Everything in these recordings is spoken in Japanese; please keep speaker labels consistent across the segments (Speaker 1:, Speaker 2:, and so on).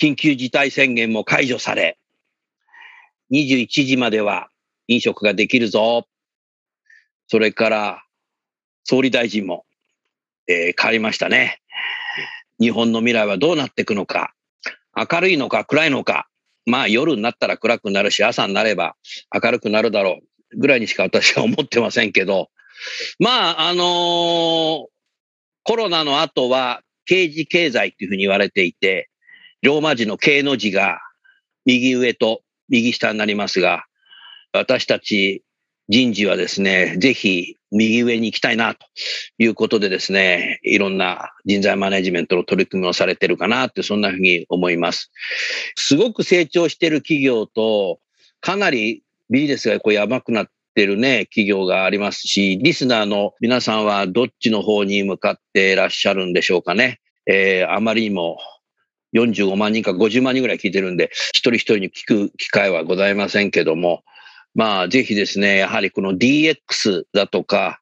Speaker 1: 緊急事態宣言も解除され、21時までは飲食ができるぞ。それから、総理大臣も、えー変わりましたね。日本の未来はどうなっていくのか。明るいのか暗いのか。まあ夜になったら暗くなるし、朝になれば明るくなるだろう。ぐらいにしか私は思ってませんけど。まあ、あのーコロナの後は刑事経済っていうふうに言われていて、ローマ字の経の字が右上と右下になりますが、私たち人事はですね、ぜひ右上に行きたいなということでですね、いろんな人材マネジメントの取り組みをされてるかなって、そんなふうに思います。すごく成長してる企業と、かなりビジネスがこうやばくなってるね、企業がありますし、リスナーの皆さんはどっちの方に向かっていらっしゃるんでしょうかね。えーあまりにも45万人か50万人ぐらい聞いてるんで、一人一人に聞く機会はございませんけども、まあ、ぜひですね、やはりこの DX だとか、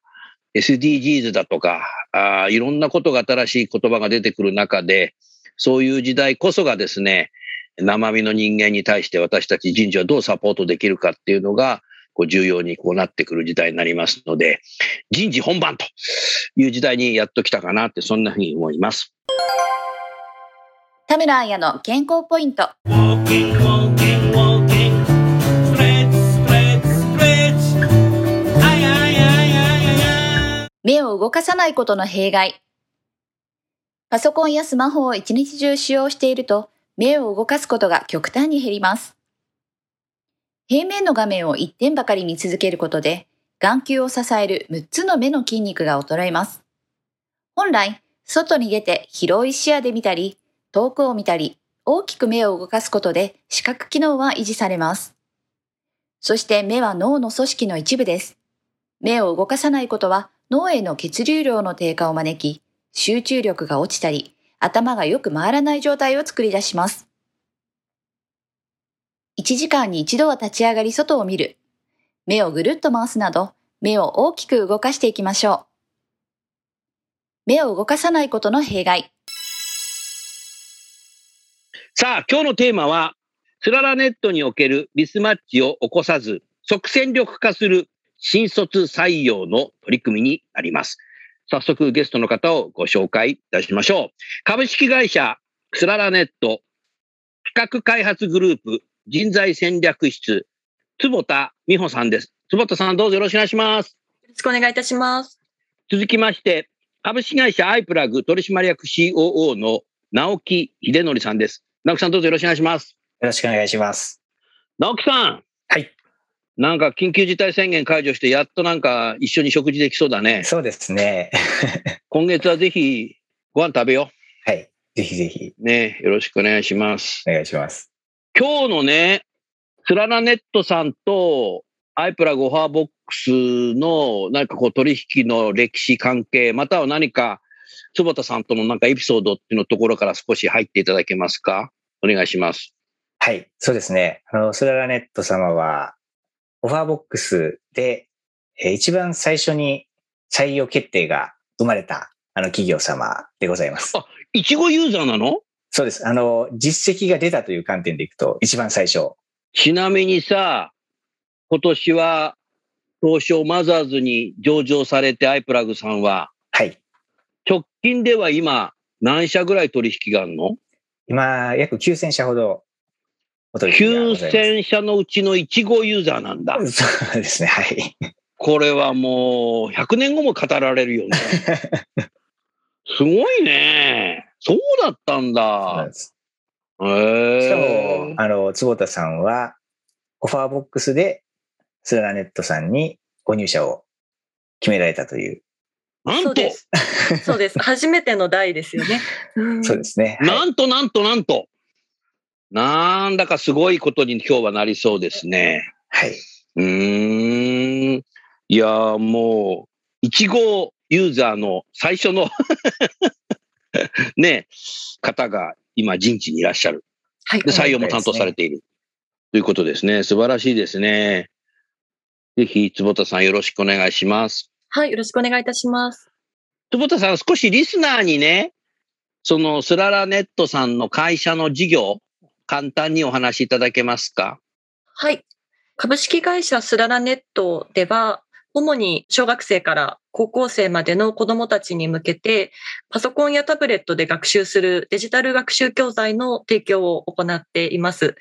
Speaker 1: SDGs だとか、あいろんなことが新しい言葉が出てくる中で、そういう時代こそがですね、生身の人間に対して私たち人事はどうサポートできるかっていうのが、こう重要にこうなってくる時代になりますので、人事本番という時代にやっと来たかなって、そんなふうに思います。
Speaker 2: 田村彩の健康ポイント。目を動かさないことの弊害。パソコンやスマホを一日中使用していると、目を動かすことが極端に減ります。平面の画面を一点ばかり見続けることで、眼球を支える6つの目の筋肉が衰えます。本来、外に出て広い視野で見たり、遠くを見たり、大きく目を動かすことで視覚機能は維持されます。そして目は脳の組織の一部です。目を動かさないことは脳への血流量の低下を招き、集中力が落ちたり、頭がよく回らない状態を作り出します。1時間に一度は立ち上がり外を見る。目をぐるっと回すなど、目を大きく動かしていきましょう。目を動かさないことの弊害。
Speaker 1: さあ、今日のテーマは、スララネットにおけるミスマッチを起こさず、即戦力化する新卒採用の取り組みになります。早速ゲストの方をご紹介いたしましょう。株式会社スララネット企画開発グループ人材戦略室、坪田美穂さんです。坪田さんどうぞよろしくお願いします。
Speaker 3: よろしくお願いいたします。
Speaker 1: 続きまして、株式会社アイプラグ取締役 COO の直木秀則さんです。直木さんどうぞよろしくお願いします。
Speaker 4: よろしくお願いします。
Speaker 1: 直木さん。
Speaker 4: はい。
Speaker 1: なんか緊急事態宣言解除して、やっとなんか一緒に食事できそうだね。
Speaker 4: そうですね。
Speaker 1: 今月はぜひご飯食べよ
Speaker 4: はい。ぜひぜひ
Speaker 1: う。ね。よろしくお願いします。
Speaker 4: お願いします。
Speaker 1: 今日のね、スララネットさんとアイプラゴファーボックスのなんかこう取引の歴史関係、または何か坪田さんとのなんかエピソードっていうのところから少し入っていただけますか？お願いします。
Speaker 4: はい。そうですね。あの、スララネット様は、オファーボックスで、えー一番最初に採用決定が生まれた、あの企業様でございます。
Speaker 1: あいちごユーザーなの？
Speaker 4: そうです。あの、実績が出たという観点でいくと、一番最初。
Speaker 1: ちなみにさ、今年は東証マザーズに上場されてアイプラグさんは、
Speaker 4: はい。
Speaker 1: 直近では今何社ぐらい取引があるの？
Speaker 4: 今、約9000社ほどお取引がございます。
Speaker 1: 9000社のうちの1号ユーザーなんだ。
Speaker 4: そうですね、はい。
Speaker 1: これはもう100年後も語られるよね。すごいね。そうだったんだ
Speaker 4: しか
Speaker 1: え
Speaker 4: も、。あの、坪田さんは、オファーボックスで、スララネットさんにご入社を決められたという。
Speaker 1: なんと
Speaker 3: そうで、す。そうです。初めての代ですよね。うん
Speaker 4: そうですね。はい
Speaker 1: なんとなんとなんと。なんだかすごいことに今日はなりそうですね。
Speaker 4: はい。
Speaker 1: うーん。いやーもう、1号ユーザーの最初の ね、方が今人事にいらっしゃる。
Speaker 3: はい。
Speaker 1: で、採用も担当されている。ということですね。素晴らしいですね。ぜひ、坪田さんよろしくお願いします。
Speaker 3: はい。よろしくお願いいたします。
Speaker 1: 坪田さん、少しリスナーにね、そのスララネットさんの会社の事業、簡単にお話しいただけますか？
Speaker 3: はい。株式会社スララネットでは、主に小学生から高校生までの子どもたちに向けて、パソコンやタブレットで学習するデジタル学習教材の提供を行っています。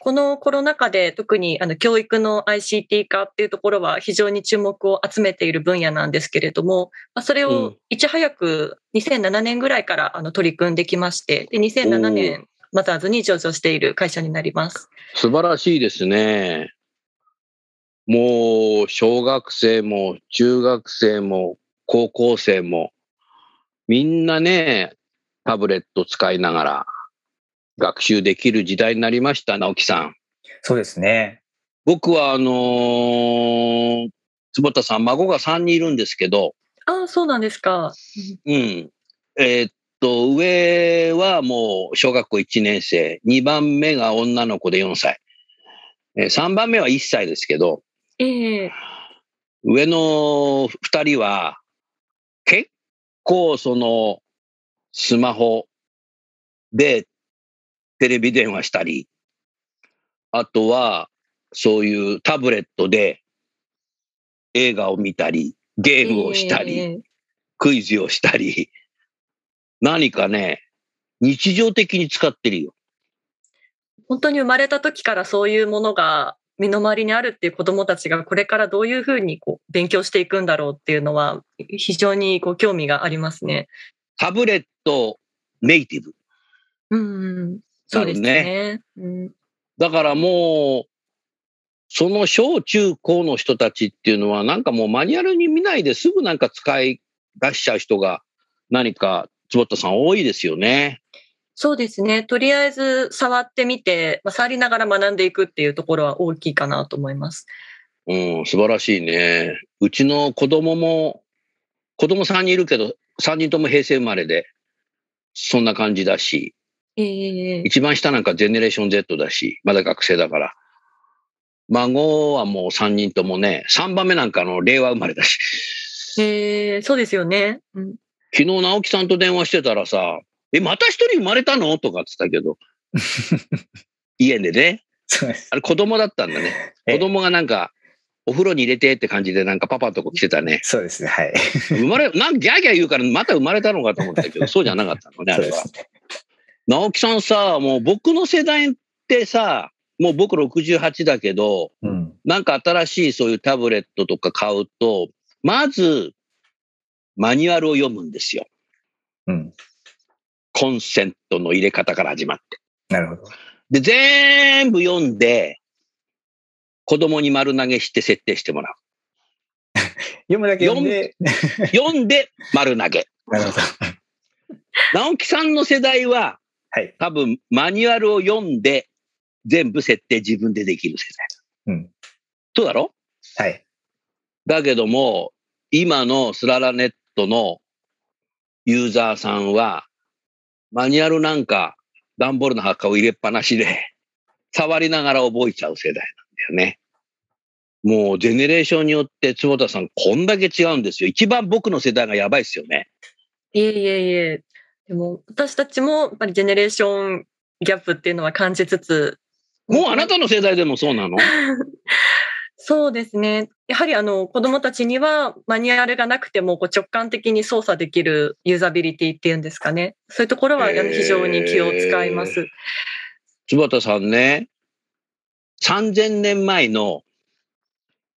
Speaker 3: このコロナ禍で特にあの教育の ICT 化っていうところは非常に注目を集めている分野なんですけれども、まあそれ
Speaker 1: う
Speaker 3: を
Speaker 1: ん
Speaker 3: いち早く2007年ぐらいからあの取り組んできまして、で2007年マザーズに上場している会社になります。
Speaker 1: 素晴らしいですね。もう、小学生も中学生も高校生も、みんなね、タブレット使いながら学習できる時代になりました、直樹さん。
Speaker 4: そうですね。
Speaker 1: 僕は、あのー坪田さん、孫が3人いるんですけど、
Speaker 3: ああ、そうなんですか。
Speaker 1: うん。えーっと、上はもう小学校1年生、2番目が女の子で4歳、えー3番目は1歳ですけど、
Speaker 3: ええ
Speaker 1: 上の2人は結構そのスマホでテレビ電話したり、あとはそういうタブレットで映画を見たり、ゲームをしたり、
Speaker 3: ええ
Speaker 1: クイズをしたり、何かね、日常的に使ってるよ。
Speaker 3: 本当に生まれた時からそういうものが身の回りにあるっていう子どもたちがこれからどういうふうにこう勉強していくんだろうっていうのは非常にこう興味がありますね。
Speaker 1: タブレットネイティブ。
Speaker 3: うんうん、そうですね。うん
Speaker 1: だからもう、その小中高の人たちっていうのは、なんかもうマニュアルに見ないですぐなんか使い出しちゃう人が何か、坪田さん多いですよね。
Speaker 3: そうですね。とりあえず触ってみて、まあ、触りながら学んでいくっていうところは大きいかなと思います。
Speaker 1: うん、素晴らしいね。うちの子供も、子供3人いるけど、3人とも平成生まれで、そんな感じだし、
Speaker 3: ええ
Speaker 1: 一番下なんかゼネレーション Z だし、まだ学生だから。孫はもう3人ともね、3番目なんかあの令和生まれだし。
Speaker 3: ええそうですよね。うん
Speaker 1: 昨日直樹さんと電話してたらさ、え、また一人生まれたの？とかって言ったけど、家でね、
Speaker 4: そうです。
Speaker 1: あれ子供だったんだね。
Speaker 4: ええ
Speaker 1: 子供がなんか、お風呂に入れてって感じでなんかパパのとこ来てたね。
Speaker 4: そうですね。はい。
Speaker 1: 生まれ、なんギャーギャー言うからまた生まれたのかと思ったけど、そうじゃなかったのね、あれは。
Speaker 4: ね。
Speaker 1: 直樹さんさ、もう僕の世代ってさ、もう僕68だけど、
Speaker 4: うん。
Speaker 1: なんか新しいそういうタブレットとか買うと、まず、マニュアルを読むんですよ。
Speaker 4: うん。
Speaker 1: コンセントの入れ方から始まって。
Speaker 4: なるほど。
Speaker 1: で、全部読んで、子供に丸投げして設定してもらう。
Speaker 4: 読むだけ読んで、
Speaker 1: 読んで丸投げ。
Speaker 4: なるほど。
Speaker 1: 直樹さんの世代は、
Speaker 4: はい。
Speaker 1: 多分マニュアルを読んで、全部設定自分でできる世代。
Speaker 4: うん。
Speaker 1: そうだろ？
Speaker 4: はい。
Speaker 1: だけども、今のスララネットのユーザーさんは、マニュアルなんか、段ボールの墓を入れっぱなしで、触りながら覚えちゃう世代なんだよね。もう、ジェネレーションによって、坪田さん、こんだけ違うんですよ。一番僕の世代がやばいですよね。
Speaker 3: いえいえいえ。でも私たちもやっぱりジェネレーションギャップっていうのは感じつつ。
Speaker 1: もうあなたの世代でもそうなの？
Speaker 3: そうですね。やはりあの子供たちにはマニュアルがなくてもこう直感的に操作できるユーザビリティっていうんですかね。そういうところは非常に気を使います。
Speaker 1: 坪田さんね、3000年前の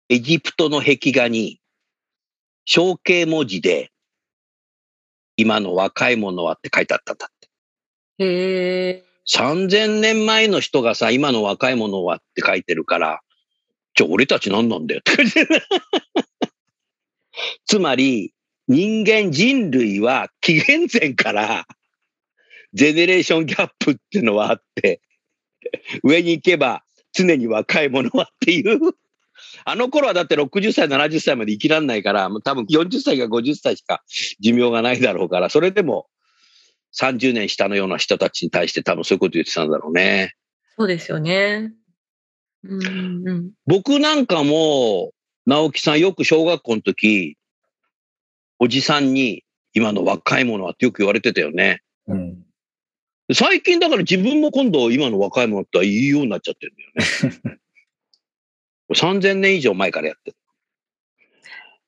Speaker 1: エジプトの壁画に、象形文字で、今の若い者はって書いてあったんだって。
Speaker 3: へえ。
Speaker 1: 3000年前の人がさ、今の若い者はって書いてるから、じゃあ俺たち何なんだよって感じ つまり、人間人類は紀元前から、ジェネレーションギャップっていうのはあって、上に行けば常に若い者はっていう。あの頃はだって60歳、70歳まで生きらんないから、多分40歳か50歳しか寿命がないだろうから、それでも30年下のような人たちに対して多分そういうこと言ってたんだろうね。
Speaker 3: そうですよね。うんうん。
Speaker 1: 僕なんかも、直樹さんよく小学校の時、おじさんに今の若い者はってよく言われてたよね。
Speaker 4: うん。
Speaker 1: 最近だから自分も今度今の若い者って言いようになっちゃってるんだよね。3000年以上前からやってる。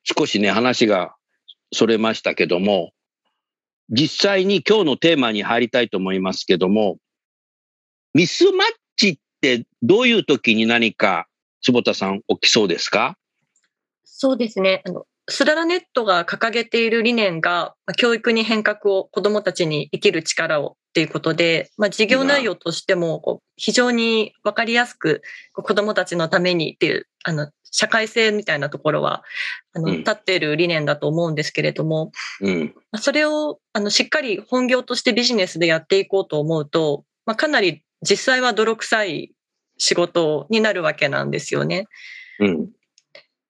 Speaker 1: 少しね、話がそれましたけども、実際に今日のテーマに入りたいと思いますけども、ミスマッチってどういう時に何か坪田さん起きそうですか？
Speaker 3: そうですね。あの、スララネットが掲げている理念が、まあ教育に変革を子どもたちに生きる力をっていうことで、まあ、事業内容としても非常にわかりやすく子どもたちのためにっていうあの社会性みたいなところはあの
Speaker 1: うん
Speaker 3: 立っている理念だと思うんですけれども、
Speaker 1: うん。
Speaker 3: まあそれをあのしっかり本業としてビジネスでやっていこうと思うと、まあ、かなり実際は泥臭い仕事になるわけなんですよね。
Speaker 1: うん。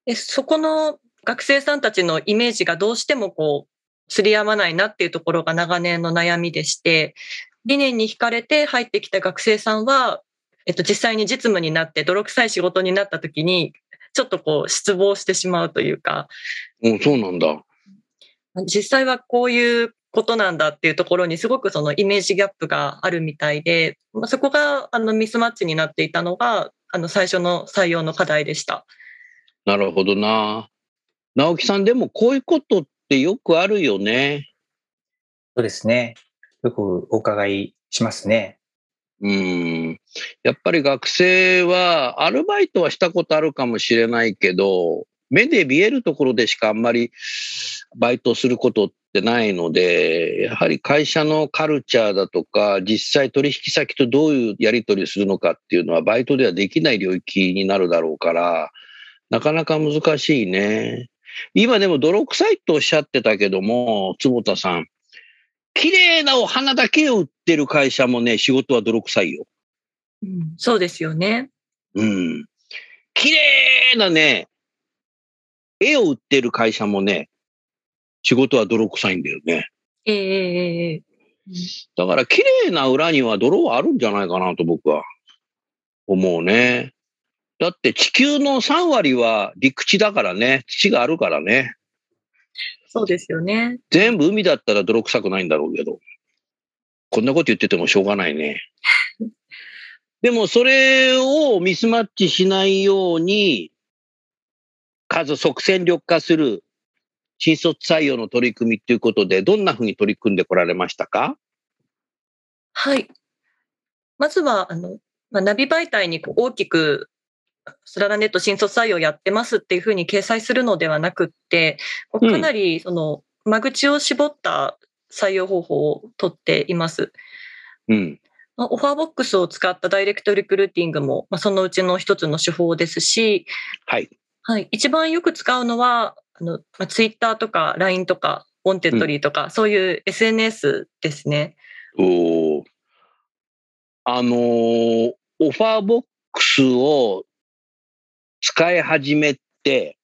Speaker 3: でそこの学生さんたちのイメージがどうしてもこう、釣り合わないなっていうところが長年の悩みでして、理念に惹かれて入ってきた学生さんは、えっと、実際に実務になって泥臭い仕事になった時に、ちょっとこう失望してしまうというか、
Speaker 1: うん、そうなんだ。
Speaker 3: 実際はこういうことなんだっていうところにすごくそのイメージギャップがあるみたいで、まあ、そこがあのミスマッチになっていたのが、あの最初の採用の課題でした。
Speaker 1: なるほどな。直樹さん、でもこういうことってよくあるよね。
Speaker 4: そうですね。よくお伺いしますね。
Speaker 1: うん。やっぱり学生は、アルバイトはしたことあるかもしれないけど、目で見えるところでしかあんまりバイトすることってないので、やはり会社のカルチャーだとか、実際取引先とどういうやり取りするのかっていうのはバイトではできない領域になるだろうから、なかなか難しいね。今でも泥臭いとおっしゃってたけども、坪田さん、綺麗なお花だけを売ってる会社もね、仕事は泥臭いよ。
Speaker 3: そうですよね。
Speaker 1: うん。綺麗なね、絵を売ってる会社もね、仕事は泥臭いんだよね。
Speaker 3: ええええ
Speaker 1: だから綺麗な裏には泥はあるんじゃないかなと僕は思うね。だって地球の3割は陸地だからね、土があるからね。
Speaker 3: そうですよね。
Speaker 1: 全部海だったら泥臭くないんだろうけど。こんなこと言っててもしょうがないね。でもそれをミスマッチしないように、数即戦力化する新卒採用の取り組みっていうことで、どんなふうに取り組んでこられましたか？
Speaker 3: はい。まずは、あの、まあ、ナビ媒体に大きく、すららネット新卒採用やってますっていうふうに掲載するのではなくって、かなりその間口を絞った採用方法をとっています。
Speaker 1: うん。
Speaker 3: まあ OfferBox を使ったダイレクトリクルーティングも、まあ、そのうちの一つの手法ですし、
Speaker 1: はい。
Speaker 3: はい、一番よく使うのは、あの、まあ、ツイッターとか LINE とか、 Wantedly とか、そういう SNS ですね。
Speaker 1: おーあのーオファーボックスを使い始めて、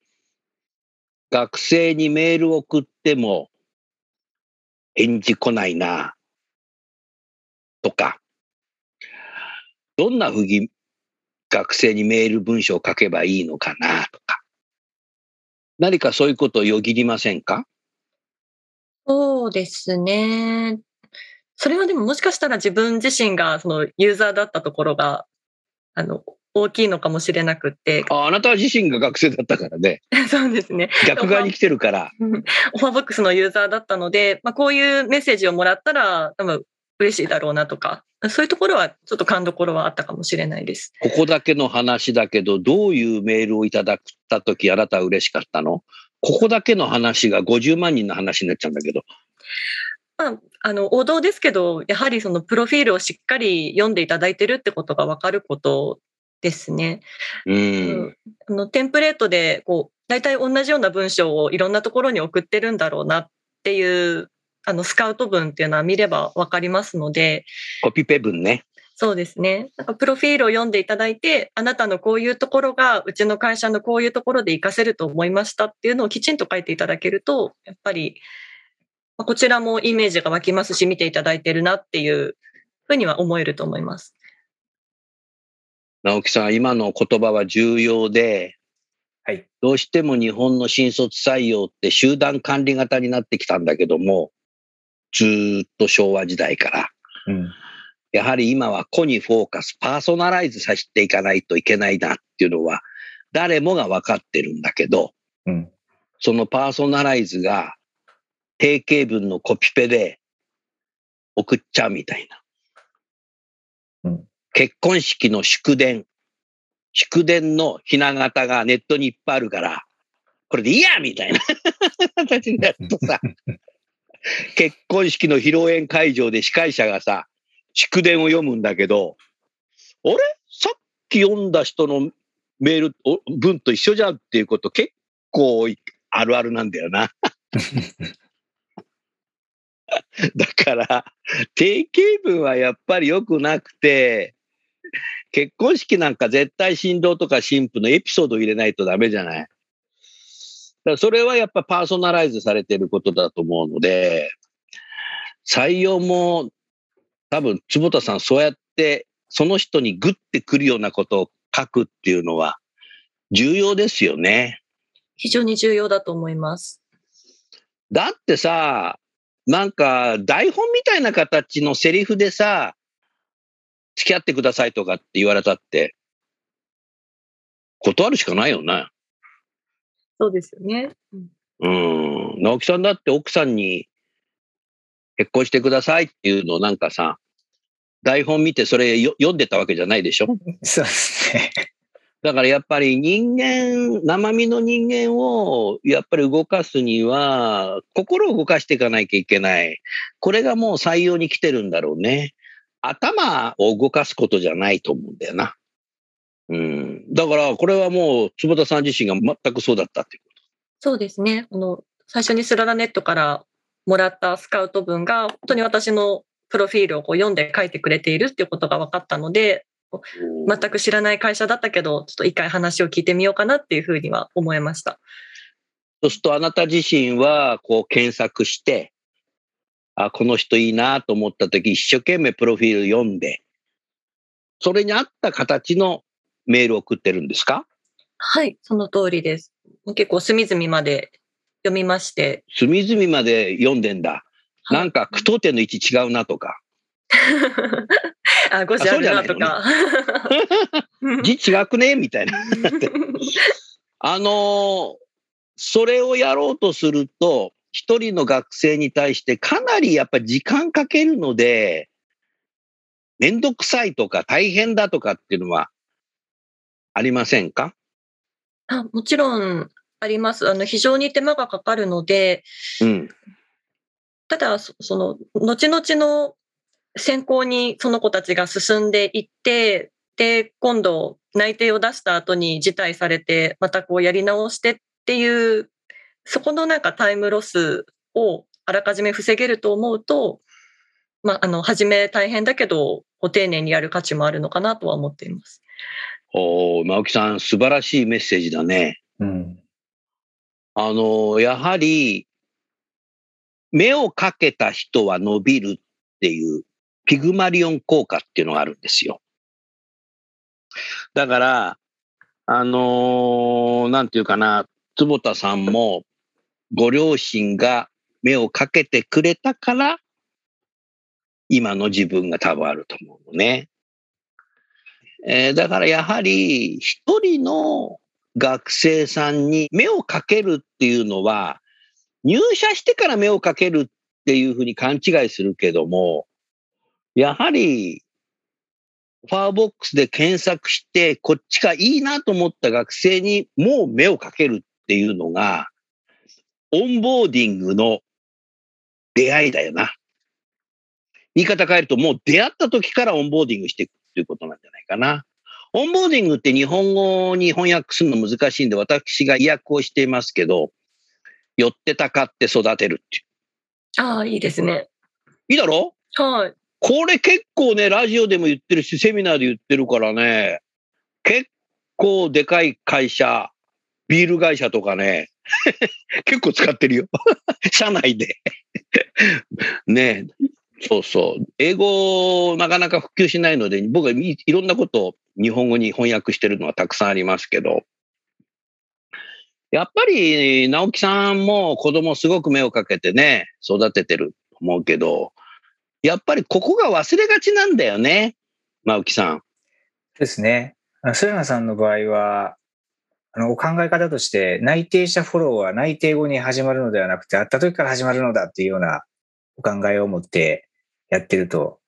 Speaker 1: 学生にメール送っても返事来ないな、とか、どんなふうに学生にメール文章を書けばいいのかな、とか。何かそういうことをよぎりませんか？
Speaker 3: そうですね。それはでももしかしたら自分自身がそのユーザーだったところが、あの、大きいのかもしれなくって、
Speaker 1: ああなた自身が学生だったからね。
Speaker 3: そうですね。
Speaker 1: 逆側に来てるから。
Speaker 3: オファーボックスのユーザーだったので、まあ、こういうメッセージをもらったら多分嬉しいだろうなとか、そういうところはちょっと勘どころはあったかもしれないです。
Speaker 1: ここだけの話だけど、どういうメールをいただいたとき、あなたは嬉しかったの？ここだけの話が50万人の話になっちゃうんだけど。
Speaker 3: まあ、あの、王道ですけど、やはりそのプロフィールをしっかり読んでいただいてるってことがわかることですね。
Speaker 1: うん。
Speaker 3: あのテンプレートでこう大体同じような文章をいろんなところに送ってるんだろうなっていうあのスカウト文っていうのは見ればわかりますので
Speaker 1: コピペ文ね。
Speaker 3: そうですねなんかプロフィールを読んでいただいてあなたのこういうところがうちの会社のこういうところで活かせると思いましたっていうのをきちんと書いていただけるとやっぱりまあこちらもイメージが湧きますし見ていただいてるなっていうふうには思えると思います。
Speaker 1: 直樹さん、今の言葉は重要で、
Speaker 4: はい。
Speaker 1: どうしても日本の新卒採用って集団管理型になってきたんだけども、ずーっと昭和時代から。
Speaker 4: うん。
Speaker 1: やはり今は個にフォーカス、パーソナライズさせていかないといけないなっていうのは、誰もが分かってるんだけど、
Speaker 4: うん。
Speaker 1: そのパーソナライズが定型文のコピペで送っちゃうみたいな。
Speaker 4: うん
Speaker 1: 結婚式の祝電。祝電のひな形がネットにいっぱいあるから、これでいいやみたいな 形になるとさ、結婚式の披露宴会場で司会者がさ、祝電を読むんだけど、あれ？さっき読んだ人のメール、文と一緒じゃんっていうこと結構あるあるなんだよな。だから、定型文はやっぱり良くなくて、結婚式なんか絶対新郎とか新婦のエピソード入れないとダメじゃない？だからそれはやっぱパーソナライズされてることだと思うので、採用も多分坪田さんそうやってその人にグッてくるようなことを書くっていうのは重要ですよね。
Speaker 3: 非常に重要だと思います。
Speaker 1: だってさ、なんか台本みたいな形のセリフでさ、付き合ってくださいとかって言われたって、断るしかないよね。
Speaker 3: そうですよね。うん
Speaker 1: うん。直樹さんだって奥さんに結婚してくださいっていうのをなんかさ、台本見てそれよ読んでたわけじゃないでしょ？
Speaker 4: そうですね。
Speaker 1: だからやっぱり人間、生身の人間をやっぱり動かすには、心を動かしていかなきゃいけない。これがもう採用に来てるんだろうね。頭を動かすことじゃないと思うんだよな。うん。だからこれはもう坪田さん自身が全くそうだったっていうこ
Speaker 3: そうですね。あの、最初にスララネットからもらったスカウト文が、本当に私のプロフィールをこう読んで書いてくれているっていうことが分かったので、
Speaker 1: と。
Speaker 3: 全く知らない会社だったけど、ちょっと一回話を聞いてみようかなっていうふうには思いました。
Speaker 1: そうするとあなた自身はこう検索して、あ、この人いいなと思った時一生懸命プロフィール読んで、それに合った形のメールを送ってるんですか？
Speaker 3: はい、その通りです。結構隅々まで読みまして、
Speaker 1: 隅々まで読んでんだ。
Speaker 3: はい
Speaker 1: なんか句読点の位置違うなとか、
Speaker 3: あ、5時あるなとか。
Speaker 1: 字違くね？みたいな。あのーそれをやろうとすると、一人の学生に対してかなりやっぱり時間かけるので、めんどくさいとか大変だとかっていうのはありませんか？
Speaker 3: あもちろんあります。あの、非常に手間がかかるので、
Speaker 1: うん。
Speaker 3: ただ、そその、後々の選考にその子たちが進んでいって、で、今度内定を出した後に辞退されて、またこうやり直してっていう、そこのなんかタイムロスをあらかじめ防げると思うと、まあ、あの、初め大変だけど、ご丁寧にやる価値もあるのかなとは思っています。
Speaker 1: おー直樹さん、素晴らしいメッセージだね。
Speaker 4: うん。
Speaker 1: あのやはり、目をかけた人は伸びるっていう、ピグマリオン効果っていうのがあるんですよ。だから、あのーなんていうかな、坪田さんも、ご両親が目をかけてくれたから、今の自分が多分あると思うのね。えーだからやはり一人の学生さんに目をかけるっていうのは、入社してから目をかけるっていうふうに勘違いするけども、やはり、ファーボックスで検索して、こっちがいいなと思った学生にもう目をかけるっていうのが、オンボーディングの出会いだよな。言い方変えると、もう出会った時からオンボーディングしていくっていうことなんじゃないかな。オンボーディングって日本語に翻訳するの難しいんで、私が意訳をしていますけど、寄ってたかって育てるってい
Speaker 3: ああ、いいですね。
Speaker 1: う。いいだろ？
Speaker 3: はい。
Speaker 1: これ結構ね、ラジオでも言ってるし、セミナーで言ってるからね、結構でかい会社、ビール会社とかね、結構使ってるよ。社内で。ねそうそう。英語なかなか普及しないので、僕はいいろんなことを日本語に翻訳してるのはたくさんありますけど、やっぱり直樹さんも子供すごく目をかけてね、育ててると思うけど、やっぱりここが忘れがちなんだよね、直樹さん。
Speaker 4: ですね。あの菅野さんの場合は、あの、お考え方として、内定者フォローは内定後に始まるのではなくて、会った時から始まるのだっていうようなお考えを持ってやってると、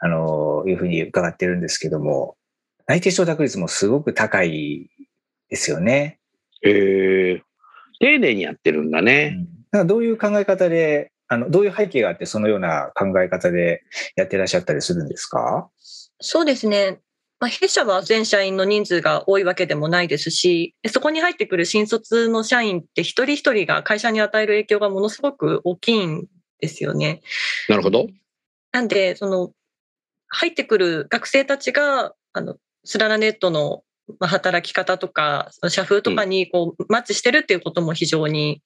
Speaker 4: あの、いうふうに伺ってるんですけども、内定承諾率もすごく高いですよね。
Speaker 1: へえ丁寧にやってるんだ
Speaker 4: う
Speaker 1: ね。
Speaker 4: んだからどういう考え方で、あの、どういう背景があって、そのような考え方でやってらっしゃったりするんですか？
Speaker 3: そうですね。まあ、弊社は全社員の人数が多いわけでもないですし、そこに入ってくる新卒の社員って一人一人が会社に与える影響がものすごく大きいんですよね。
Speaker 1: なるほど。
Speaker 3: なんで、その、入ってくる学生たちが、あの、スララネットのまあ働き方とか、社風とかにこう、マッチしてるっていうことも非常に、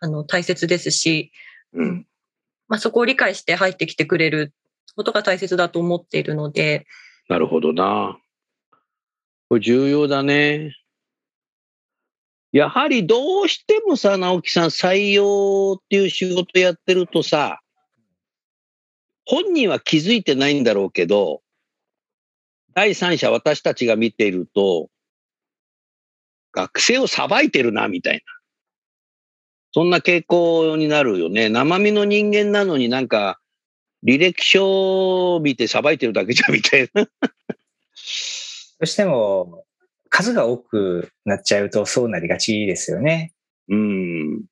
Speaker 3: あの、大切ですし、
Speaker 1: うん。
Speaker 3: まあ、そこを理解して入ってきてくれることが大切だと思っているので、
Speaker 1: なるほどな。これ重要だね。やはりどうしてもさ、直樹さん、採用っていう仕事やってるとさ、本人は気づいてないんだろうけど、第三者、私たちが見ていると、学生を裁いてるな、みたいな。そんな傾向になるよね。生身の人間なのになんか、履歴書を見て裁いてるだけじゃ、みたいな。
Speaker 4: どうしても、数が多くなっちゃうとそうなりがちですよね。
Speaker 1: うん。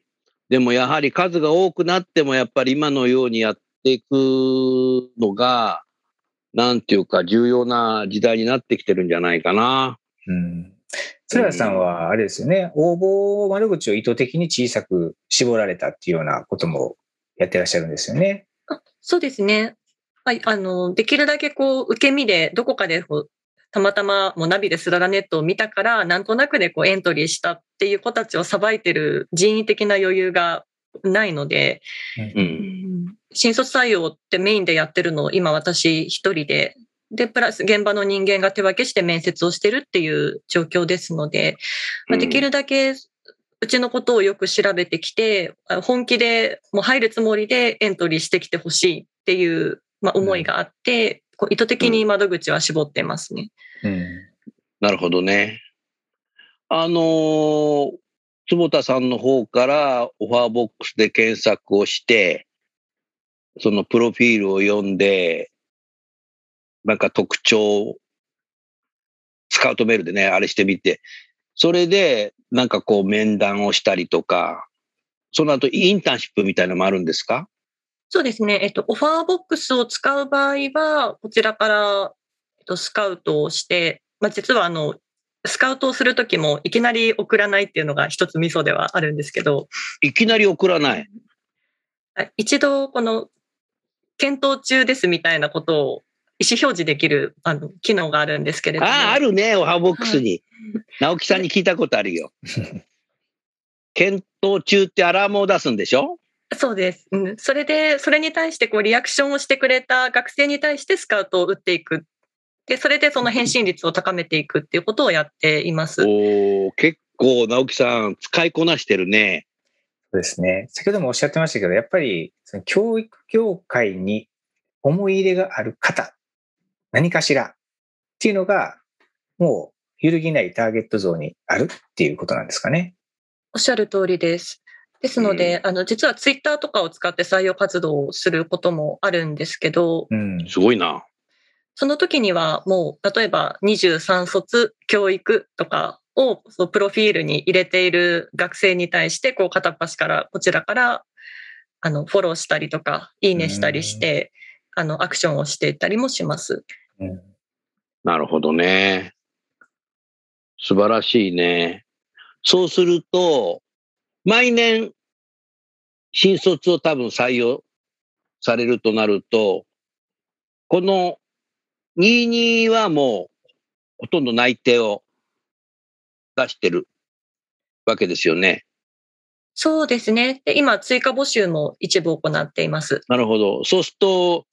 Speaker 1: でもやはり数が多くなってもやっぱり今のようにやっていくのが、なんていうか重要な時代になってきてるんじゃないかな。
Speaker 4: うん。鶴谷さんは、あれですよね、応募窓口を意図的に小さく絞られたっていうようなこともやってらっしゃるんですよね。
Speaker 3: そうですね。はい、あの、できるだけこう、受け身で、どこかでこう、たまたまもうナビでスララネットを見たから、なんとなくでこうエントリーしたっていう子たちをさばいてる人為的な余裕がないので、
Speaker 1: うん。
Speaker 3: 新卒採用ってメインでやってるのを今私一人で、で、プラス現場の人間が手分けして面接をしてるっていう状況ですので、まあできるだけうちのことをよく調べてきて、あ本気でもう入るつもりでエントリーしてきてほしいっていう、まあ、思いがあって、こう意図的に窓口は絞ってますね。
Speaker 4: うん。
Speaker 1: なるほどね。あのー坪田さんの方からオファーボックスで検索をして、そのプロフィールを読んで、なんか特徴、スカウトメールでね、あれしてみて、それでなんかこう面談をしたりとか、その後インターンシップみたいなのもあるんですか？
Speaker 3: そうですね。えっと、オファーボックスを使う場合は、こちらから、えっと、スカウトをして、まあ、実はあの、スカウトをするときもいきなり送らないっていうのが一つミソではあるんですけど、
Speaker 1: いきなり送らない。
Speaker 3: はい一度この検討中ですみたいなことを意思表示できるあの機能があるんですけれども。
Speaker 1: ああ、あるね、オファーボックスに。直樹さんに聞いたことあるよ。検討中ってアラームを出すんでしょ？
Speaker 3: そうです。うん、それで、それに対してこうリアクションをしてくれた学生に対してスカウトを打っていく。で、それでその返信率を高めていくっていうことをやっています。
Speaker 1: おお結構直樹さん使いこなしてるね。
Speaker 4: そうですね。先ほどもおっしゃってましたけど、やっぱりその教育業界に思い入れがある方、何かしらっていうのがもう揺るぎないターゲット像にあるっていうことなんですかね。
Speaker 3: おっしゃる通りです。ですので、あの、実はツイッターとかを使って採用活動をすることもあるんですけど、
Speaker 4: うん。
Speaker 1: すごいな。
Speaker 3: その時にはもう、例えば23卒教育とかをそのプロフィールに入れている学生に対して、こう片っ端から、こちらから、あの、フォローしたりとか、いいねしたりして、あの、アクションをしていったりもします。
Speaker 4: うん
Speaker 1: なるほどね。素晴らしいね。そうすると、毎年、新卒を多分採用されるとなると、この22はもう、ほとんど内定を出してるわけですよね。
Speaker 3: そうですね。で今、追加募集も一部行っています。
Speaker 1: なるほど。そうすると、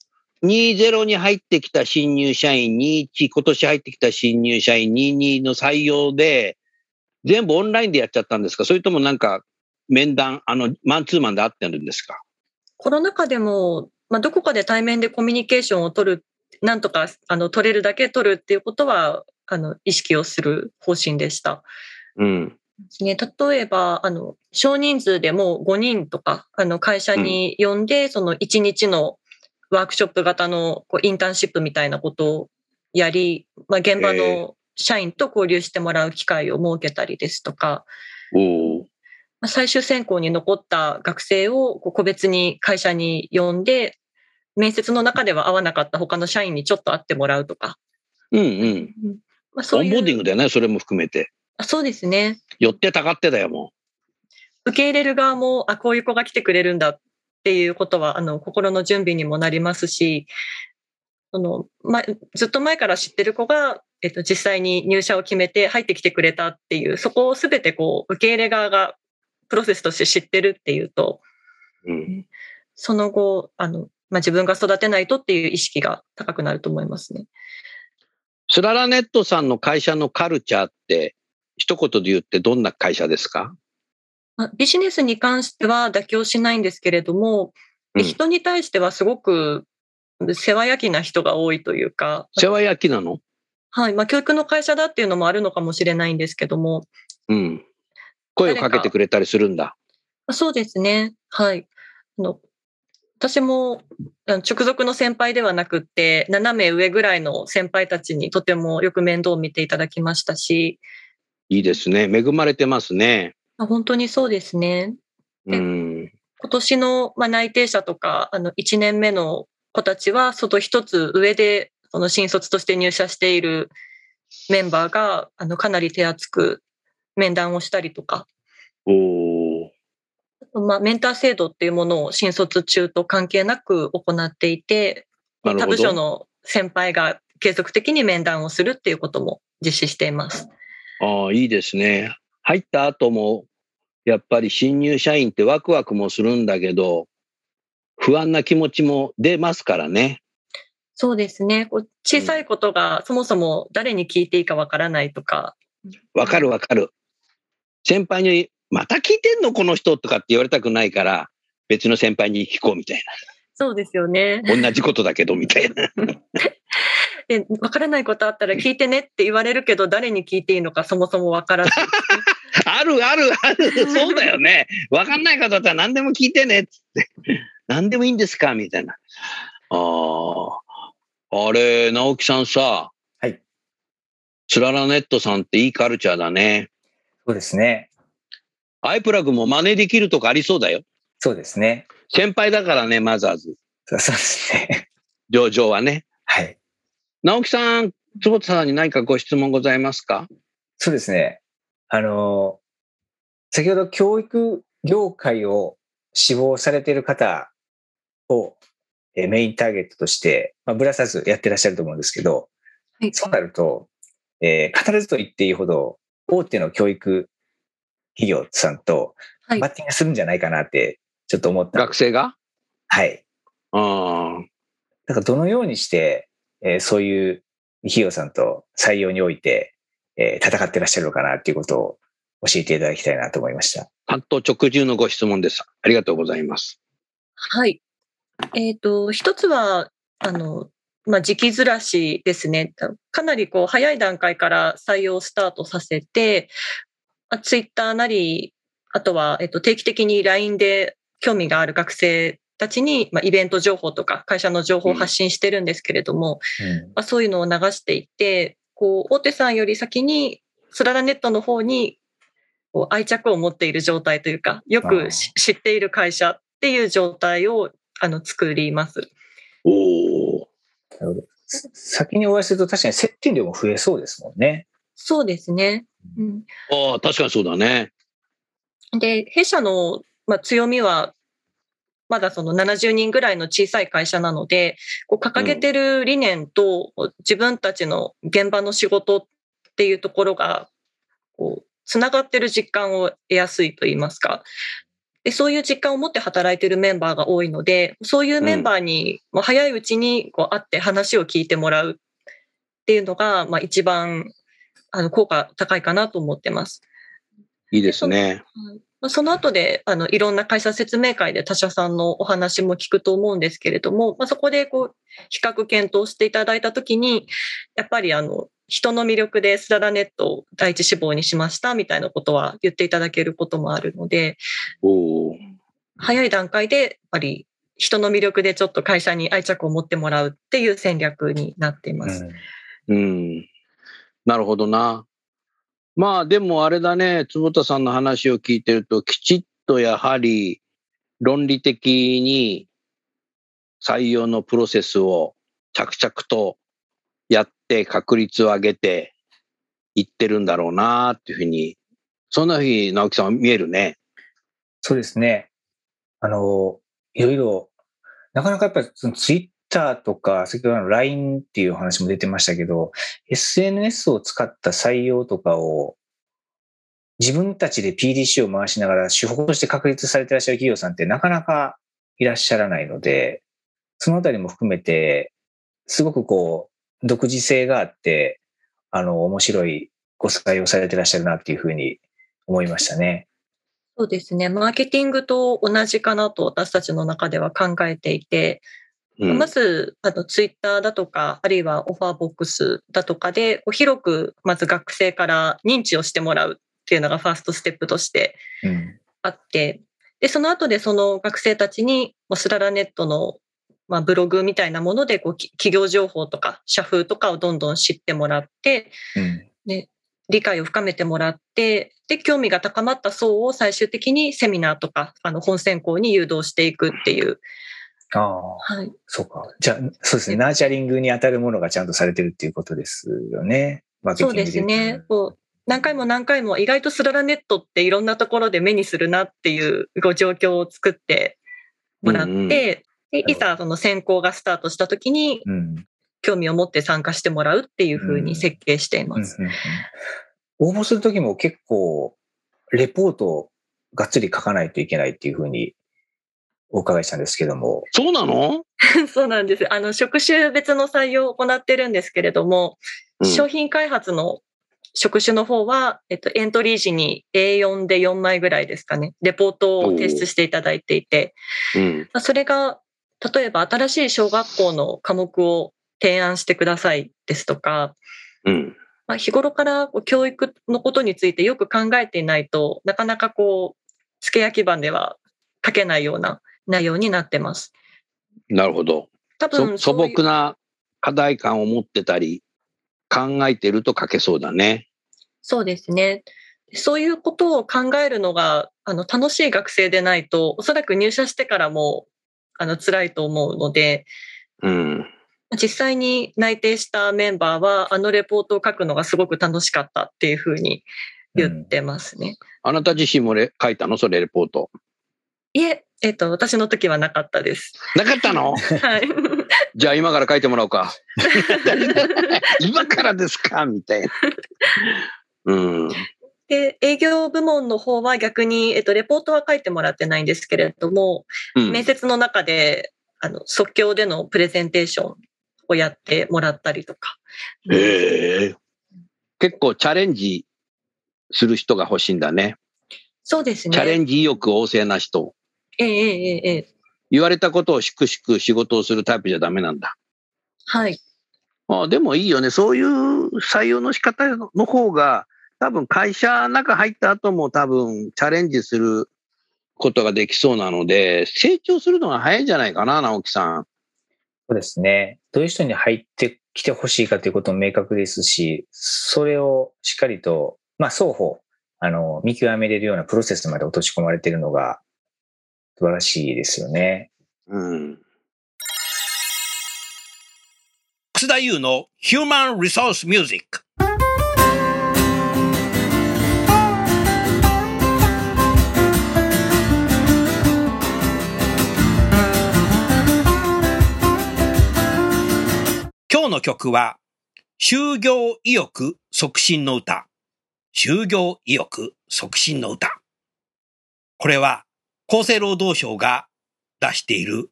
Speaker 1: 20に入ってきた新入社員、21、今年入ってきた新入社員、22の採用で、全部オンラインでやっちゃったんですか？それともなんか、面談、あの、マンツーマンで会ってるんですか？
Speaker 3: コロナ禍でも、まあ、どこかで対面でコミュニケーションを取る、なんとかあの取れるだけ取るっていうことは、あの意識をする方針でした。
Speaker 1: うん。
Speaker 3: ね、例えば、あの、少人数でも5人とか、あの、会社に呼んで、その1日のワークショップ型のこうインターンシップみたいなことをやり、まあ、現場の社員と交流してもらう機会を設けたりですとか、
Speaker 1: おお。
Speaker 3: まあ最終選考に残った学生をこう個別に会社に呼んで、面接の中では会わなかった他の社員にちょっと会ってもらうとか。
Speaker 1: うんうん。
Speaker 3: まあ、そう
Speaker 1: オンボーディングだよね、それも含めて。
Speaker 3: あそうですね。
Speaker 1: 寄ってたかってだよ、も
Speaker 3: 受け入れる側も、あ、こういう子が来てくれるんだっていうことは、あの、心の準備にもなりますし、その、ま、ずっと前から知ってる子が、えっと、実際に入社を決めて入ってきてくれたっていう、そこをすべてこう、受け入れ側がプロセスとして知ってるっていうと、
Speaker 1: う。うん。
Speaker 3: その後、あの、まあ、自分が育てないとっていう意識が高くなると思いますね。
Speaker 1: スララネットさんの会社のカルチャーって、一言で言ってどんな会社ですか？
Speaker 3: まあビジネスに関しては妥協しないんですけれども、
Speaker 1: うん
Speaker 3: 人に対してはすごく世話焼きな人が多いというか、
Speaker 1: 世話焼きなの？
Speaker 3: はい。まあ、教育の会社だっていうのもあるのかもしれないんですけども、
Speaker 1: うん。声をかけてくれたりするんだ。
Speaker 3: あそうですね。はい。あの私も直属の先輩ではなくって、斜め上ぐらいの先輩たちにとてもよく面倒を見ていただきましたし、
Speaker 1: いいですね。恵まれてますね。
Speaker 3: あ本当にそうですね。で
Speaker 1: うん。
Speaker 3: 今年の、まあ、内定者とか、あの、1年目の子たちは、外一つ上で、その新卒として入社しているメンバーが、あの、かなり手厚く面談をしたりとか、
Speaker 1: おお。
Speaker 3: まあ、メンター制度っていうものを新卒中と関係なく行っていて、他部署の先輩が継続的に面談をするっていうことも実施しています。
Speaker 1: ああ、いいですね。入った後も、やっぱり新入社員ってワクワクもするんだけど、不安な気持ちも出ますからね。
Speaker 3: そうですね。こう小さいことがそもそも誰に聞いていいかわからないとか、
Speaker 1: わかるわかる。先輩に、また聞いてんのこの人とかって言われたくないから、別の先輩に聞こうみたい
Speaker 3: そうですよね。
Speaker 1: な。同じことだけどみたいな。
Speaker 3: で、わからないことあったら聞いてねって言われるけど、誰に聞いていいのかそもそもわからず。
Speaker 1: あるあるある。そうだよね。わかんないことだったら何でも聞いてねっつって。何でもいいんですかみたいな。ああ。あれ、直樹さんさ。
Speaker 4: はい。
Speaker 1: スララネットさんっていいカルチャーだね。
Speaker 4: そうですね。
Speaker 1: アイプラグも真似できるとこありそうだよ。
Speaker 4: そうですね。
Speaker 1: 先輩だからね、マザーズ。
Speaker 4: そうそうですね。
Speaker 1: 上場はね。
Speaker 4: はい。
Speaker 1: 直樹さん、坪田さんに何かご質問ございますか？
Speaker 4: そうですね。あの、先ほど教育業界を志望されている方をえーメインターゲットとして、まあ、ぶらさずやってらっしゃると思うんですけど、
Speaker 3: はい
Speaker 4: そうなると、えー必ずと言っていいほど大手の教育企業さんと
Speaker 3: はい
Speaker 4: バッティングするんじゃないかなってちょっと思った。
Speaker 1: 学生が？
Speaker 4: はい。
Speaker 1: ああ。
Speaker 4: だからどのようにして、えーそういう企業さんと採用において、えー戦ってらっしゃるのかなっていうことを教えていただきたいなと思いました。
Speaker 1: 担当直入のご質問です。ありがとうございます。
Speaker 3: はい。えっ、と、一つは、あの、まあ、時期ずらしですね。かなりこう早い段階から採用スタートさせて、ツイッターなり、あとは、えっと、定期的に LINE で興味がある学生たちに、まあ、イベント情報とか会社の情報を発信してるんですけれども、
Speaker 4: うん
Speaker 3: まあ、そういうのを流していて、こう、大手さんより先に、スララネットの方に、こう、愛着を持っている状態というか、よくし知っている会社っていう状態を、あの、作ります。
Speaker 1: おお。
Speaker 4: なるほど先にお会いすると確かに接点量も増えそうですもんね。
Speaker 3: そうですね。うん、
Speaker 1: ああ、確かにそうだね。
Speaker 3: で、弊社の、まあ、強みは、まだその70人ぐらいの小さい会社なので、こう掲げてる理念と自分たちの現場の仕事っていうところが、こう、つながってる実感を得やすいと言いますか。でそういう実感を持って働いてるメンバーが多いので、そういうメンバーにもう早いうちにこう会って話を聞いてもらうっていうのが、まあ一番あの効果高いかなと思ってます。
Speaker 1: いいですね。
Speaker 3: まあその後で、あの、いろんな会社説明会で他社さんのお話も聞くと思うんですけれども、まあ、そこでこう、比較検討していただいたときに、やっぱりあの、人の魅力でスララネットを第一志望にしましたみたいなことは言っていただけることもあるので、
Speaker 1: おお。
Speaker 3: 早い段階で、やっぱり人の魅力でちょっと会社に愛着を持ってもらうっていう戦略になっています。
Speaker 4: うん
Speaker 1: うん。なるほどな。まあでもあれだね、坪田さんの話を聞いてると、きちっとやはり論理的に採用のプロセスを着々とやって確率を上げていってるんだろうなっていうふうに、そんなふうに直樹さんは見えるね。
Speaker 4: そうですね。あの、いろいろ、なかなかやっぱりそのツイッターとか、先ほどの LINE っていう話も出てましたけど、SNS を使った採用とかを自分たちで PDC を回しながら手法として確立されていらっしゃる企業さんってなかなかいらっしゃらないので、そのあたりも含めて、すごくこう、独自性があって、あの、面白いご採用されてらっしゃるなっていうふうに思いましたね。
Speaker 3: そうですね。マーケティングと同じかなと私たちの中では考えていて、
Speaker 1: うん
Speaker 3: まず、あの、ツイッターだとか、あるいはオファーボックスだとかで、広く、まず学生から認知をしてもらうっていうのがファーストステップとして
Speaker 4: うん。
Speaker 3: あって、で、その後でその学生たちに、スララネットの、まあ、ブログみたいなもので、こう、き企業情報とか、社風とかをどんどん知ってもらって、
Speaker 4: うん。
Speaker 3: 理解を深めてもらって、で、興味が高まった層を最終的にセミナーとか、あの、本選考に誘導していくっていう、
Speaker 4: ああ。
Speaker 3: はい。
Speaker 4: そうか。じゃあ、そうですね。ナーチャリングに当たるものがちゃんとされてるっていうことですよね。マーケティング
Speaker 3: そうです
Speaker 4: 言
Speaker 3: ね。こう何回も何回も意外とスララネットっていろんなところで目にするなっていうご状況を作ってもらって、
Speaker 1: うんうん
Speaker 3: でいざその選考がスタートした時に
Speaker 4: うん。
Speaker 3: 興味を持って参加してもらうっていうふうに設計してい
Speaker 4: うん
Speaker 3: ます。
Speaker 4: うんうん応募するときも結構、レポートをがっつり書かないといけないっていうふうにお伺いしたんですけども。
Speaker 1: そうなの、
Speaker 3: そうなんです。あの、職種別の採用を行ってるんですけれども、
Speaker 1: うん
Speaker 3: 商品開発の職種の方は、えっと、エントリー時に A4 で4枚ぐらいですかね、レポートを提出していただいていて、
Speaker 1: うん。
Speaker 3: まあそれが、例えば新しい小学校の科目を提案してくださいですとか、
Speaker 1: うん。
Speaker 3: まあ、日頃からこう教育のことについてよく考えていないとなかなかこう、付け焼き場では書けないような内容になってます。
Speaker 1: なるほど。
Speaker 3: 多分そういう
Speaker 1: 朴な課題感を持ってたり、考えてると書けそうだね。
Speaker 3: そうですね。そういうことを考えるのがあの楽しい学生でないと、おそらく入社してからもあの辛いと思うので、
Speaker 1: うん。
Speaker 3: 実際に内定したメンバーは、あのレポートを書くのがすごく楽しかったっていうふうに言ってますね。
Speaker 1: あなた自身もレ書いたの？それレポート。
Speaker 3: いえ、えっと、私の時はなかったです。
Speaker 1: なかったの？
Speaker 3: はい。
Speaker 1: じゃあ今から書いてもらおうか。今からですか？みたいな。うん。
Speaker 3: で、営業部門の方は逆に、えっと、レポートは書いてもらってないんですけれども、
Speaker 1: うん
Speaker 3: 面接の中で、あの、即興でのプレゼンテーションをやってもらったりとか。
Speaker 1: へえ結構チャレンジする人が欲しいんだね。
Speaker 3: そうですね。
Speaker 1: チャレンジ意欲旺盛な人。
Speaker 3: ええええええ
Speaker 1: 言われたことを粛々仕事をするタイプじゃダメなんだ。
Speaker 3: はい。
Speaker 1: あでもいいよね。そういう採用の仕方の方が、多分会社の中入った後も多分チャレンジすることができそうなので、成長するのが早いんじゃないかな、直樹さん。
Speaker 4: そうですね。どういう人に入ってきてほしいかということも明確ですし、それをしっかりと、まあ双方、あの、見極めれるようなプロセスまで落とし込まれているのが素晴らしいですよね。
Speaker 1: うん。
Speaker 5: 楠田優の Human Resource Music 今日の曲は就業意欲促進の歌就業意欲促進の歌これは厚生労働省が出している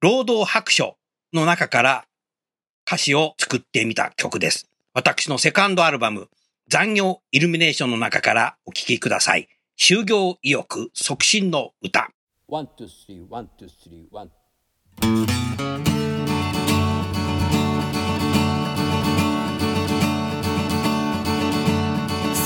Speaker 5: 労働白書の中から歌詞を作ってみた曲です。私のセカンドアルバム、残業イルミネーションの中からお聴きください。就業意欲促進の歌。
Speaker 6: one、two、three、one、two three one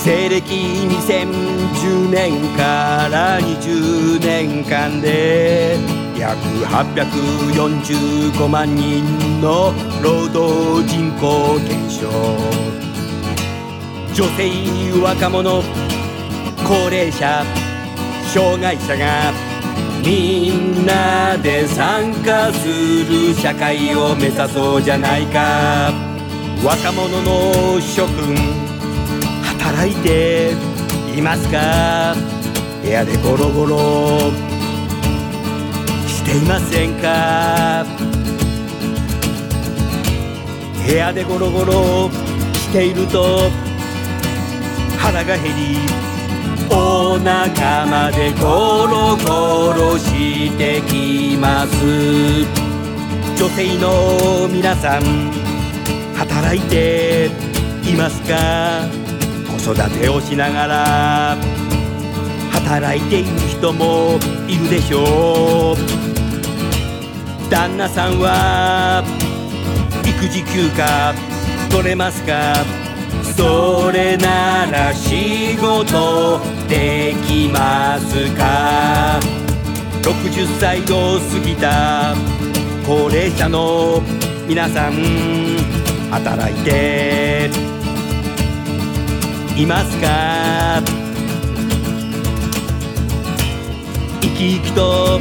Speaker 7: 西暦2010年から20年間で約845万人の労働人口減少。女性若者高齢者障害者がみんなで参加する社会を目指そうじゃないか。若者の諸君働いていますか？部屋でゴロゴロ。していませんか？部屋でゴロゴロ。していると腹が減りお腹までゴロゴロしてきます。女性の皆さん働いていますか？子育てをしながら働いている人もいるでしょう。旦那さんは育児休暇取れますか？それなら仕事できますか？60歳を過ぎた高齢者の皆さん働いていますか生き生きと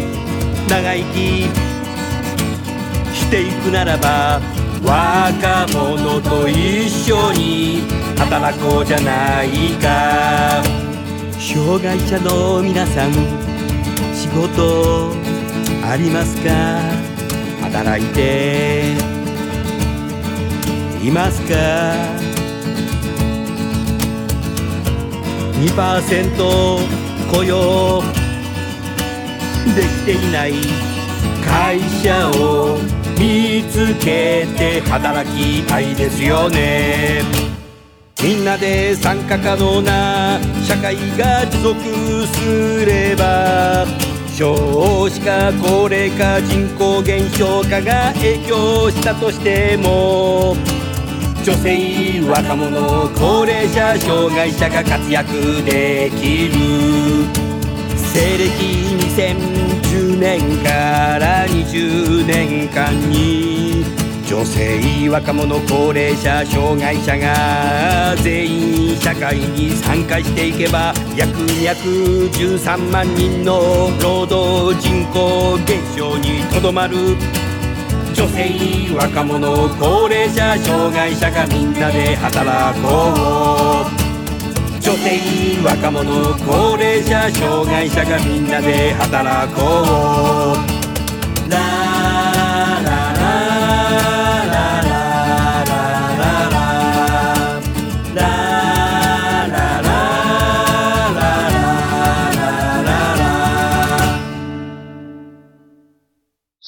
Speaker 7: 長生きしていくならば若者と一緒に働こうじゃないか。障害者の皆さん仕事ありますか？働いていますか？2%雇用。できていない会社を見つけて働きたいですよね。みんなで参加可能な社会が持続すれば少子化高齢化人口減少化が影響したとしても女性若者高齢者障害者が活躍できる西暦2010年から20年間に女性若者高齢者障害者が全員社会に参加していけば約213万人の労働人口減少にとどまる。女性若者高齢者障害者がみんなで働こう。女性若者高齢者障害者がみんなで働こう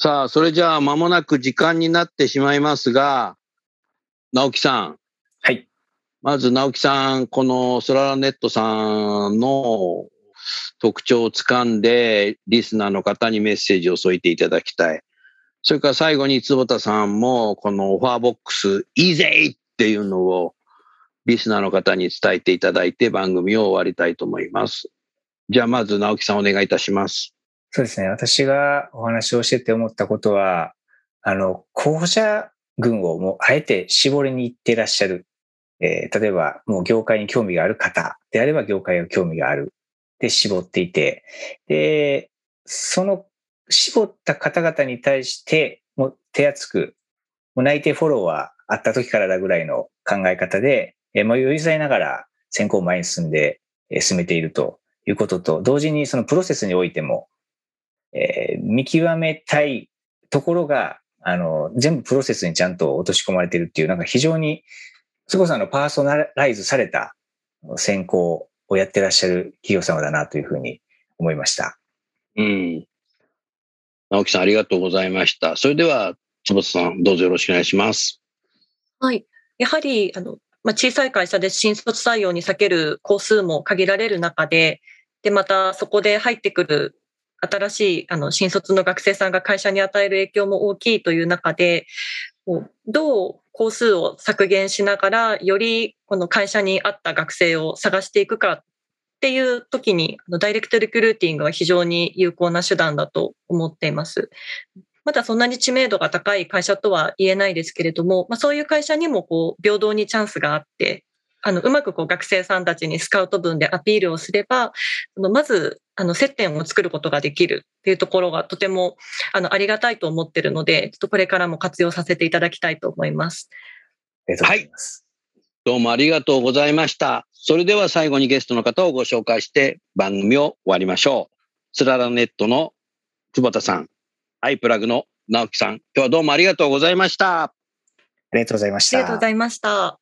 Speaker 1: さあ、それじゃあ間もなく時間になってしまいますが、直樹さん。
Speaker 4: はい。
Speaker 1: まず直樹さん、このソララネットさんの特徴をつかんで、リスナーの方にメッセージを添えていただきたい。それから最後に坪田さんも、このオファーボックス、いいぜっていうのを、リスナーの方に伝えていただいて番組を終わりたいと思います。じゃあまず直樹さんお願いいたします。
Speaker 4: そうですね。私がお話をしてて思ったことは、あの、候補者群をもうあえて絞りに行ってらっしゃる。えー例えば、もう業界に興味がある方であれば業界に興味がある。で、絞っていて。で、その絞った方々に対して、もう手厚く、もう内定フォローはあった時からだぐらいの考え方で、えーもう余裕さえながら選考前に進んで、えー進めているということと、同時にそのプロセスにおいても、えー見極めたいところが、あの、全部プロセスにちゃんと落とし込まれているっていう、なんか非常に、すごさのパーソナライズされた選考をやってらっしゃる企業様だなというふうに思いました。
Speaker 1: うん。直樹さんありがとうございました。それでは、坪田さんどうぞよろしくお願いします。
Speaker 3: はい。やはり、あの、まあ、小さい会社で新卒採用に避ける工数も限られる中で、で、またそこで入ってくる新しい、あの、新卒の学生さんが会社に与える影響も大きいという中で、どう工数を削減しながら、よりこの会社に合った学生を探していくかっていう時に、ダイレクトリクルーティングは非常に有効な手段だと思っています。まだそんなに知名度が高い会社とは言えないですけれども、まあ、そういう会社にもこう平等にチャンスがあって、あのうまくこう学生さんたちにスカウト分でアピールをすれば、あのまずあの接点を作ることができるっていうところがとてもあのありがたいと思ってるので、ちょっとこれからも活用させていただきたいと思います。
Speaker 4: ありがとうございます。
Speaker 1: どうもありがとうございました。それでは最後にゲストの方をご紹介して番組を終わりましょう。つららネットの久保田さん、アイプラグの直樹さん、今日はどうもありがとうございました。
Speaker 4: ありがとうございました。
Speaker 3: ありがとうございました。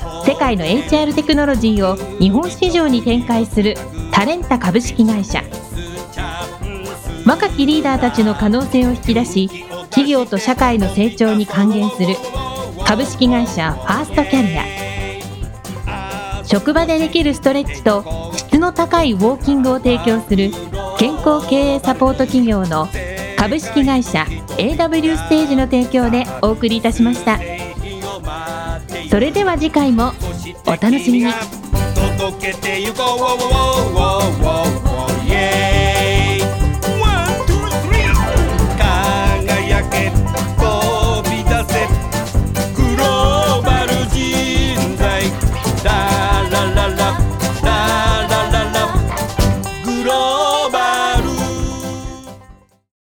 Speaker 8: 世界の HR テクノロジーを日本市場に展開するタレンタ株式会社。若きリーダーたちの可能性を引き出し企業と社会の成長に還元する株式会社ファーストキャリア。職場でできるストレッチと質の高いウォーキングを提供する健康経営サポート企業の株式会社 AW ステージの提供でお送りいたしました。それでは次回もお楽しみに。
Speaker 7: 届けてゆこう